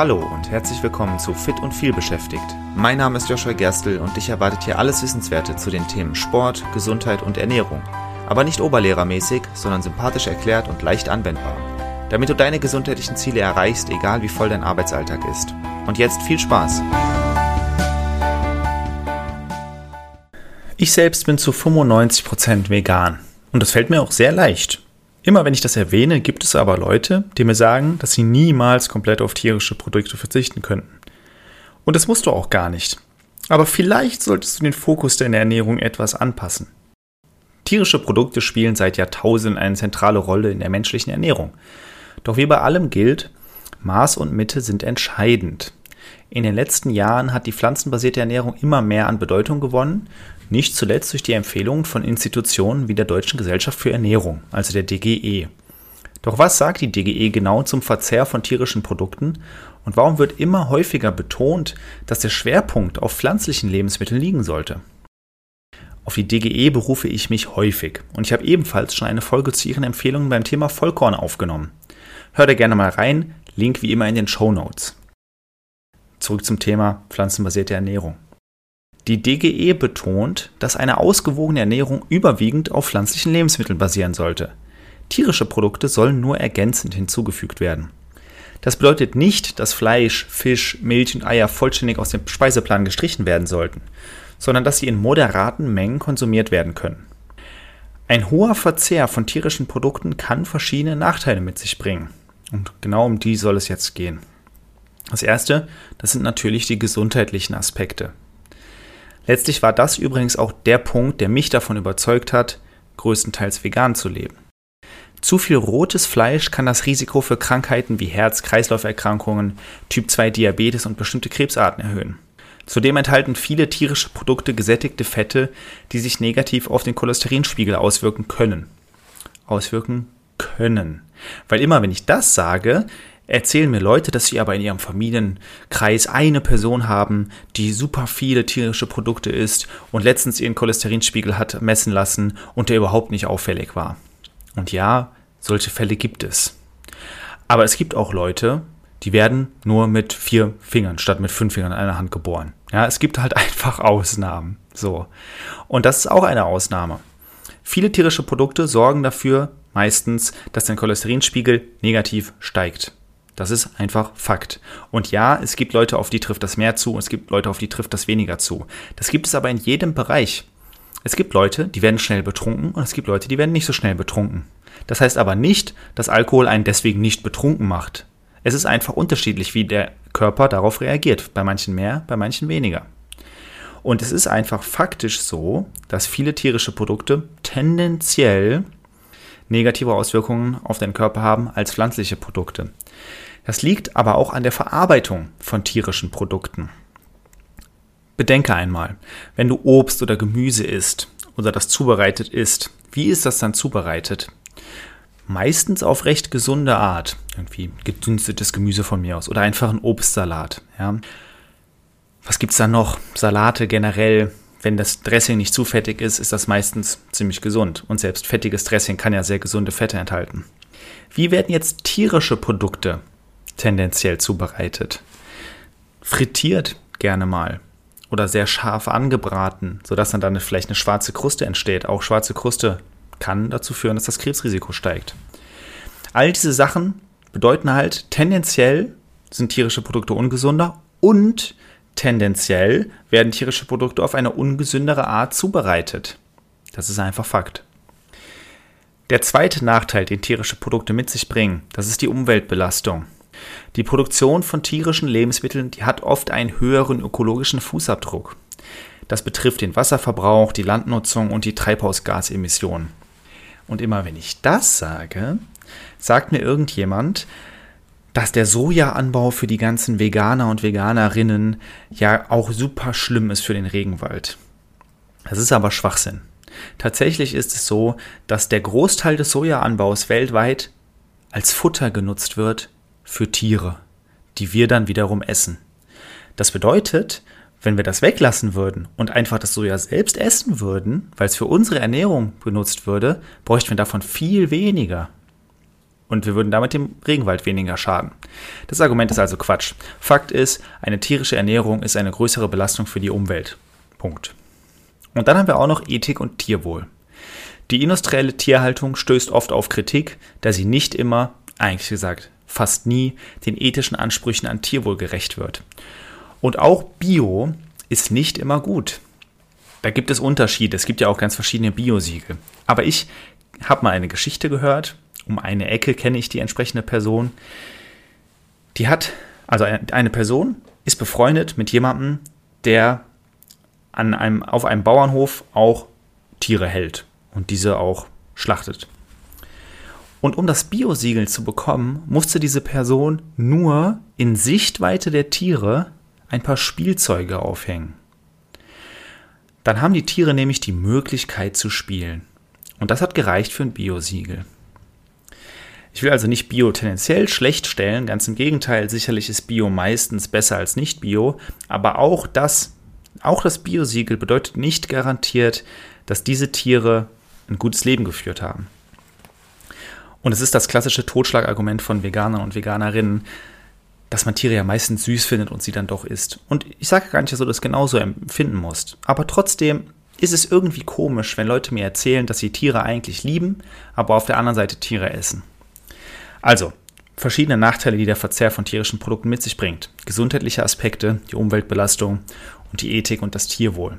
Hallo und herzlich willkommen zu Fit und viel beschäftigt. Mein Name ist Joshua Gerstl und dich erwartet hier alles Wissenswerte zu den Themen Sport, Gesundheit und Ernährung. Aber nicht oberlehrermäßig, sondern sympathisch erklärt und leicht anwendbar. Damit du deine gesundheitlichen Ziele erreichst, egal wie voll dein Arbeitsalltag ist. Und jetzt viel Spaß! Ich selbst bin zu 95% vegan. Und das fällt mir auch sehr leicht. Immer wenn ich das erwähne, gibt es aber Leute, die mir sagen, dass sie niemals komplett auf tierische Produkte verzichten könnten. Und das musst du auch gar nicht. Aber vielleicht solltest du den Fokus deiner Ernährung etwas anpassen. Tierische Produkte spielen seit Jahrtausenden eine zentrale Rolle in der menschlichen Ernährung. Doch wie bei allem gilt, Maß und Mitte sind entscheidend. In den letzten Jahren hat die pflanzenbasierte Ernährung immer mehr an Bedeutung gewonnen, nicht zuletzt durch die Empfehlungen von Institutionen wie der Deutschen Gesellschaft für Ernährung, also der DGE. Doch was sagt die DGE genau zum Verzehr von tierischen Produkten und warum wird immer häufiger betont, dass der Schwerpunkt auf pflanzlichen Lebensmitteln liegen sollte? Auf die DGE berufe ich mich häufig und ich habe ebenfalls schon eine Folge zu ihren Empfehlungen beim Thema Vollkorn aufgenommen. Hör da gerne mal rein, Link wie immer in den Show Notes. Zurück zum Thema pflanzenbasierte Ernährung. Die DGE betont, dass eine ausgewogene Ernährung überwiegend auf pflanzlichen Lebensmitteln basieren sollte. Tierische Produkte sollen nur ergänzend hinzugefügt werden. Das bedeutet nicht, dass Fleisch, Fisch, Milch und Eier vollständig aus dem Speiseplan gestrichen werden sollten, sondern dass sie in moderaten Mengen konsumiert werden können. Ein hoher Verzehr von tierischen Produkten kann verschiedene Nachteile mit sich bringen. Und genau um die soll es jetzt gehen. Das erste, das sind natürlich die gesundheitlichen Aspekte. Letztlich war das übrigens auch der Punkt, der mich davon überzeugt hat, größtenteils vegan zu leben. Zu viel rotes Fleisch kann das Risiko für Krankheiten wie Herz-Kreislauf-Erkrankungen, Typ-2-Diabetes und bestimmte Krebsarten erhöhen. Zudem enthalten viele tierische Produkte gesättigte Fette, die sich negativ auf den Cholesterinspiegel auswirken können. Auswirken können. Weil immer wenn ich das sage, erzählen mir Leute, dass sie aber in ihrem Familienkreis eine Person haben, die super viele tierische Produkte isst und letztens ihren Cholesterinspiegel hat messen lassen und der überhaupt nicht auffällig war. Und ja, solche Fälle gibt es. Aber es gibt auch Leute, die werden nur mit vier Fingern statt mit fünf Fingern in einer Hand geboren. Ja, es gibt halt einfach Ausnahmen. So. Und das ist auch eine Ausnahme. Viele tierische Produkte sorgen dafür meistens, dass dein Cholesterinspiegel negativ steigt. Das ist einfach Fakt. Und ja, es gibt Leute, auf die trifft das mehr zu, es gibt Leute, auf die trifft das weniger zu. Das gibt es aber in jedem Bereich. Es gibt Leute, die werden schnell betrunken und es gibt Leute, die werden nicht so schnell betrunken. Das heißt aber nicht, dass Alkohol einen deswegen nicht betrunken macht. Es ist einfach unterschiedlich, wie der Körper darauf reagiert. Bei manchen mehr, bei manchen weniger. Und es ist einfach faktisch so, dass viele tierische Produkte tendenziell negative Auswirkungen auf den Körper haben als pflanzliche Produkte. Das liegt aber auch an der Verarbeitung von tierischen Produkten. Bedenke einmal, wenn du Obst oder Gemüse isst oder das zubereitet isst, wie ist das dann zubereitet? Meistens auf recht gesunde Art. Irgendwie gedünstetes Gemüse von mir aus oder einfach ein Obstsalat. Ja. Was es da noch? Salate generell. Wenn das Dressing nicht zu fettig ist, ist das meistens ziemlich gesund. Und selbst fettiges Dressing kann ja sehr gesunde Fette enthalten. Wie werden jetzt tierische Produkte tendenziell zubereitet. Frittiert gerne mal oder sehr scharf angebraten, sodass dann, dann vielleicht eine schwarze Kruste entsteht. Auch schwarze Kruste kann dazu führen, dass das Krebsrisiko steigt. All diese Sachen bedeuten halt, tendenziell sind tierische Produkte ungesunder und tendenziell werden tierische Produkte auf eine ungesündere Art zubereitet. Das ist einfach Fakt. Der zweite Nachteil, den tierische Produkte mit sich bringen, das ist die Umweltbelastung. Die Produktion von tierischen Lebensmitteln hat oft einen höheren ökologischen Fußabdruck. Das betrifft den Wasserverbrauch, die Landnutzung und die Treibhausgasemissionen. Und immer wenn ich das sage, sagt mir irgendjemand, dass der Sojaanbau für die ganzen Veganer und Veganerinnen ja auch super schlimm ist für den Regenwald. Das ist aber Schwachsinn. Tatsächlich ist es so, dass der Großteil des Sojaanbaus weltweit als Futter genutzt wird für Tiere, die wir dann wiederum essen. Das bedeutet, wenn wir das weglassen würden und einfach das Soja selbst essen würden, weil es für unsere Ernährung benutzt würde, bräuchten wir davon viel weniger. und wir würden damit dem Regenwald weniger schaden. Das Argument ist also Quatsch. Fakt ist, eine tierische Ernährung ist eine größere Belastung für die Umwelt. Punkt. Und dann haben wir auch noch Ethik und Tierwohl. Die industrielle Tierhaltung stößt oft auf Kritik, da sie nicht immer, eigentlich gesagt fast nie, den ethischen Ansprüchen an Tierwohl gerecht wird. Und auch Bio ist nicht immer gut. Da gibt es Unterschiede. Es gibt ja auch ganz verschiedene Biosiegel. Aber ich habe mal eine Geschichte gehört. Um eine Ecke kenne ich die entsprechende Person. Die hat, also eine Person ist befreundet mit jemandem, der an einem, auf einem Bauernhof auch Tiere hält und diese auch schlachtet. Und um das Biosiegel zu bekommen, musste diese Person nur in Sichtweite der Tiere ein paar Spielzeuge aufhängen. Dann haben die Tiere nämlich die Möglichkeit zu spielen. Und das hat gereicht für ein Biosiegel. Ich will also nicht Bio tendenziell schlecht stellen, ganz im Gegenteil, sicherlich ist Bio meistens besser als nicht Bio, aber auch das, auch das Biosiegel bedeutet nicht garantiert, dass diese Tiere ein gutes Leben geführt haben. Und es ist das klassische Totschlagargument von Veganern und Veganerinnen, dass man Tiere ja meistens süß findet und sie dann doch isst. Und ich sage gar nicht, dass du das genauso empfinden musst. Aber trotzdem ist es irgendwie komisch, wenn Leute mir erzählen, dass sie Tiere eigentlich lieben, aber auf der anderen Seite Tiere essen. Also, verschiedene Nachteile, die der Verzehr von tierischen Produkten mit sich bringt. Gesundheitliche Aspekte, die Umweltbelastung und die Ethik und das Tierwohl.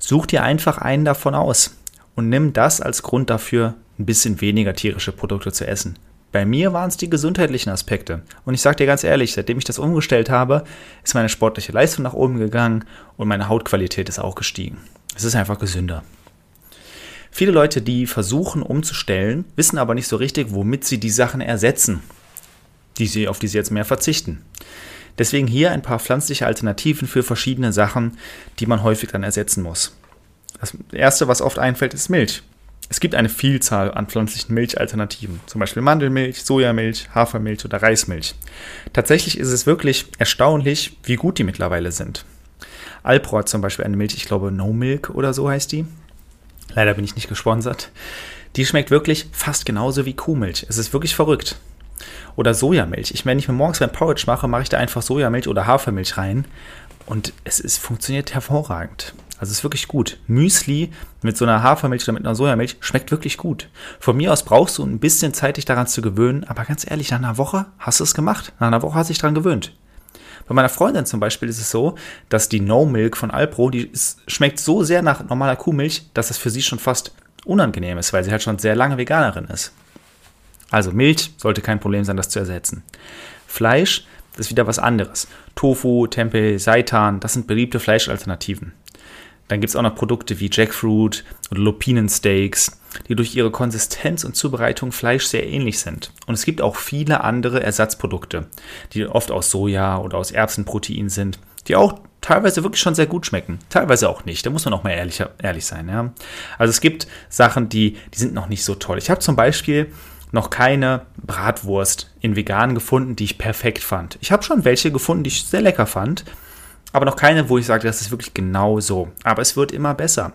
Such dir einfach einen davon aus und nimm das als Grund dafür, ein bisschen weniger tierische Produkte zu essen. Bei mir waren es die gesundheitlichen Aspekte. Und ich sage dir ganz ehrlich, seitdem ich das umgestellt habe, ist meine sportliche Leistung nach oben gegangen und meine Hautqualität ist auch gestiegen. Es ist einfach gesünder. Viele Leute, die versuchen umzustellen, wissen aber nicht so richtig, womit sie die Sachen ersetzen, die sie, auf die sie jetzt mehr verzichten. Deswegen hier ein paar pflanzliche Alternativen für verschiedene Sachen, die man häufig dann ersetzen muss. Das erste, was oft einfällt, ist Milch. Es gibt eine Vielzahl an pflanzlichen Milchalternativen, zum Beispiel Mandelmilch, Sojamilch, Hafermilch oder Reismilch. Tatsächlich ist es wirklich erstaunlich, wie gut die mittlerweile sind. Alpro hat zum Beispiel eine Milch, ich glaube No Milk oder so heißt die. Leider bin ich nicht gesponsert. Die schmeckt wirklich fast genauso wie Kuhmilch. Es ist wirklich verrückt. Oder Sojamilch. Ich, wenn ich mir morgens mein Porridge mache, mache ich da einfach Sojamilch oder Hafermilch rein. Und es ist, funktioniert hervorragend. Also ist wirklich gut. Müsli mit so einer Hafermilch oder mit einer Sojamilch schmeckt wirklich gut. Von mir aus brauchst du ein bisschen Zeit, dich daran zu gewöhnen, aber ganz ehrlich, nach einer Woche hast du es gemacht. Nach einer Woche hast du dich daran gewöhnt. Bei meiner Freundin zum Beispiel ist es so, dass die No Milk von Alpro, die schmeckt so sehr nach normaler Kuhmilch, dass es für sie schon fast unangenehm ist, weil sie halt schon sehr lange Veganerin ist. Also Milch sollte kein Problem sein, das zu ersetzen. Fleisch ist wieder was anderes. Tofu, Tempeh, Seitan, das sind beliebte Fleischalternativen. Dann gibt es auch noch Produkte wie Jackfruit oder Lupinensteaks, die durch ihre Konsistenz und Zubereitung Fleisch sehr ähnlich sind. Und es gibt auch viele andere Ersatzprodukte, die oft aus Soja oder aus Erbsenprotein sind, die auch teilweise wirklich schon sehr gut schmecken, teilweise auch nicht. Da muss man auch mal ehrlich, ehrlich sein. Ja? Also es gibt Sachen, die, die sind noch nicht so toll. Ich habe zum Beispiel noch keine Bratwurst in vegan gefunden, die ich perfekt fand. Ich habe schon welche gefunden, die ich sehr lecker fand, aber noch keine, wo ich sage, das ist wirklich genau so. Aber es wird immer besser.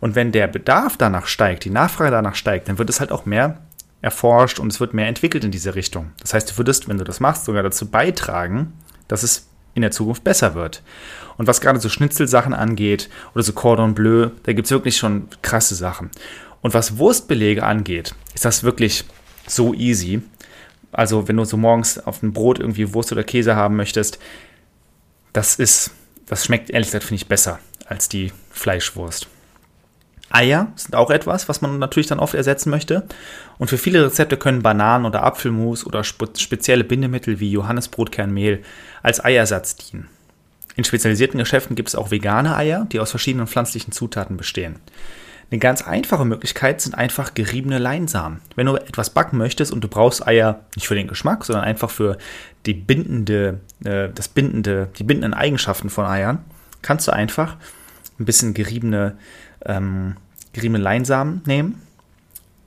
Und wenn der Bedarf danach steigt, die Nachfrage danach steigt, dann wird es halt auch mehr erforscht und es wird mehr entwickelt in diese Richtung. Das heißt, du würdest, wenn du das machst, sogar dazu beitragen, dass es in der Zukunft besser wird. Und was gerade so Schnitzelsachen angeht oder so Cordon Bleu, da gibt es wirklich schon krasse Sachen. Und was Wurstbelege angeht, ist das wirklich so easy. Also wenn du so morgens auf dem Brot irgendwie Wurst oder Käse haben möchtest, das ist, das schmeckt ehrlich gesagt, finde ich, besser als die Fleischwurst. Eier sind auch etwas, was man natürlich dann oft ersetzen möchte. Und für viele Rezepte können Bananen oder Apfelmus oder spezielle Bindemittel wie Johannesbrotkernmehl als Eiersatz dienen. In spezialisierten Geschäften gibt es auch vegane Eier, die aus verschiedenen pflanzlichen Zutaten bestehen. Eine ganz einfache Möglichkeit sind einfach geriebene Leinsamen. Wenn du etwas backen möchtest und du brauchst Eier nicht für den Geschmack, sondern einfach für die bindende, äh, das bindende, die bindenden Eigenschaften von Eiern, kannst du einfach ein bisschen geriebene, ähm, geriebene Leinsamen nehmen.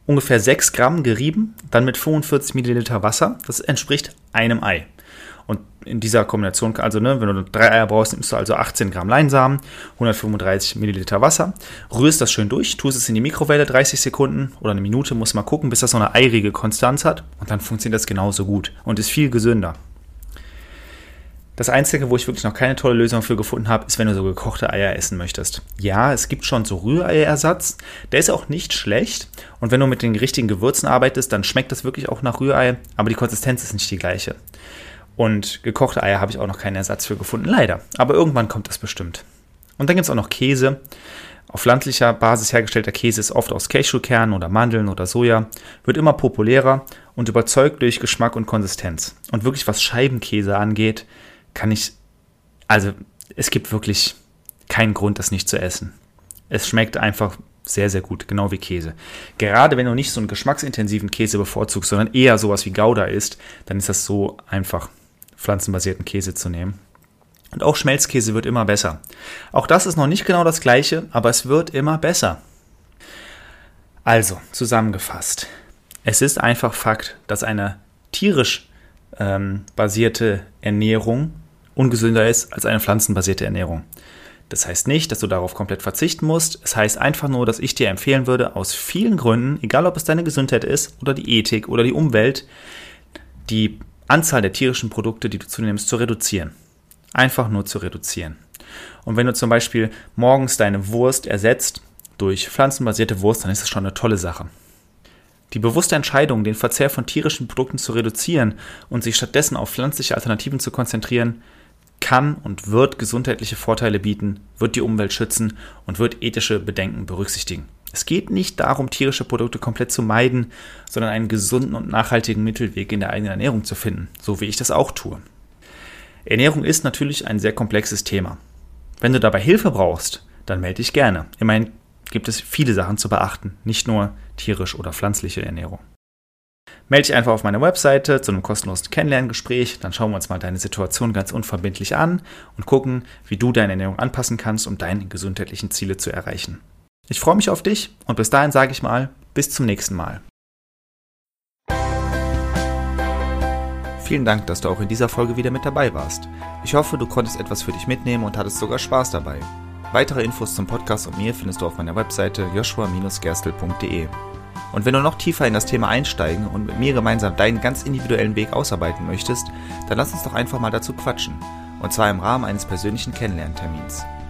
Ungefähr 6 Gramm gerieben, dann mit 45 Milliliter Wasser. Das entspricht einem Ei. Und in dieser Kombination, also ne, wenn du drei Eier brauchst, nimmst du also 18 Gramm Leinsamen, 135 Milliliter Wasser, rührst das schön durch, tust es in die Mikrowelle 30 Sekunden oder eine Minute, muss mal gucken, bis das so eine eirige Konstanz hat und dann funktioniert das genauso gut und ist viel gesünder. Das Einzige, wo ich wirklich noch keine tolle Lösung für gefunden habe, ist, wenn du so gekochte Eier essen möchtest. Ja, es gibt schon so Rühreiersatz. Der ist auch nicht schlecht. Und wenn du mit den richtigen Gewürzen arbeitest, dann schmeckt das wirklich auch nach Rührei, aber die Konsistenz ist nicht die gleiche. Und gekochte Eier habe ich auch noch keinen Ersatz für gefunden, leider. Aber irgendwann kommt das bestimmt. Und dann gibt es auch noch Käse. Auf pflanzlicher Basis hergestellter Käse ist oft aus Cashewkernen oder Mandeln oder Soja, wird immer populärer und überzeugt durch Geschmack und Konsistenz. Und wirklich was Scheibenkäse angeht, kann ich, also es gibt wirklich keinen Grund, das nicht zu essen. Es schmeckt einfach sehr, sehr gut, genau wie Käse. Gerade wenn du nicht so einen geschmacksintensiven Käse bevorzugst, sondern eher sowas wie Gouda isst, dann ist das so einfach, pflanzenbasierten Käse zu nehmen. Und auch Schmelzkäse wird immer besser. Auch das ist noch nicht genau das gleiche, aber es wird immer besser. Also, zusammengefasst. Es ist einfach Fakt, dass eine tierisch ähm, basierte Ernährung ungesünder ist als eine pflanzenbasierte Ernährung. Das heißt nicht, dass du darauf komplett verzichten musst. Es heißt einfach nur, dass ich dir empfehlen würde, aus vielen Gründen, egal ob es deine Gesundheit ist oder die Ethik oder die Umwelt, die Anzahl der tierischen Produkte, die du zunimmst, zu reduzieren. Einfach nur zu reduzieren. Und wenn du zum Beispiel morgens deine Wurst ersetzt durch pflanzenbasierte Wurst, dann ist das schon eine tolle Sache. Die bewusste Entscheidung, den Verzehr von tierischen Produkten zu reduzieren und sich stattdessen auf pflanzliche Alternativen zu konzentrieren, kann und wird gesundheitliche Vorteile bieten, wird die Umwelt schützen und wird ethische Bedenken berücksichtigen. Es geht nicht darum, tierische Produkte komplett zu meiden, sondern einen gesunden und nachhaltigen Mittelweg in der eigenen Ernährung zu finden, so wie ich das auch tue. Ernährung ist natürlich ein sehr komplexes Thema. Wenn du dabei Hilfe brauchst, dann melde dich gerne. Immerhin gibt es viele Sachen zu beachten, nicht nur tierisch oder pflanzliche Ernährung. Melde dich einfach auf meiner Webseite zu einem kostenlosen Kennenlerngespräch, dann schauen wir uns mal deine Situation ganz unverbindlich an und gucken, wie du deine Ernährung anpassen kannst, um deine gesundheitlichen Ziele zu erreichen. Ich freue mich auf dich und bis dahin sage ich mal, bis zum nächsten Mal. Vielen Dank, dass du auch in dieser Folge wieder mit dabei warst. Ich hoffe, du konntest etwas für dich mitnehmen und hattest sogar Spaß dabei. Weitere Infos zum Podcast und mir findest du auf meiner Webseite joshua-gerstel.de. Und wenn du noch tiefer in das Thema einsteigen und mit mir gemeinsam deinen ganz individuellen Weg ausarbeiten möchtest, dann lass uns doch einfach mal dazu quatschen. Und zwar im Rahmen eines persönlichen Kennenlerntermins.